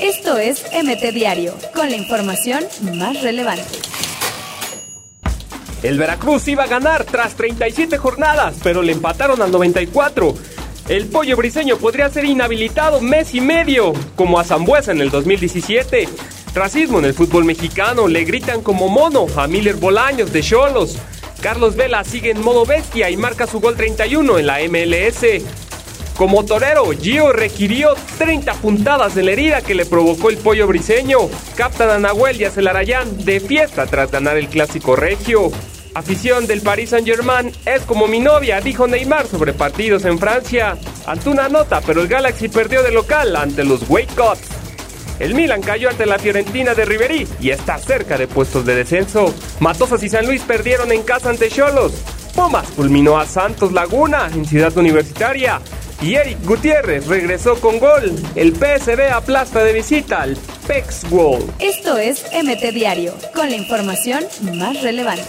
Esto es MT Diario, con la información más relevante. El Veracruz iba a ganar tras 37 jornadas, pero le empataron al 94. El pollo briseño podría ser inhabilitado mes y medio, como a Zambuesa en el 2017. Racismo en el fútbol mexicano, le gritan como mono a Miller Bolaños de Cholos. Carlos Vela sigue en modo bestia y marca su gol 31 en la MLS. Como torero, Gio requirió 30 puntadas de la herida que le provocó el pollo briseño. Captan a Nahuel y a Celarayán de fiesta tras ganar el clásico regio. Afición del Paris Saint Germain es como mi novia, dijo Neymar sobre partidos en Francia. Ante una nota, pero el Galaxy perdió de local ante los Wake El Milan cayó ante la Fiorentina de Riverí y está cerca de puestos de descenso. Matosas y San Luis perdieron en casa ante Cholos. Pumas culminó a Santos Laguna en Ciudad Universitaria. Y Eric Gutiérrez regresó con gol. El PSB aplasta de visita al PEX. Esto es MT Diario, con la información más relevante.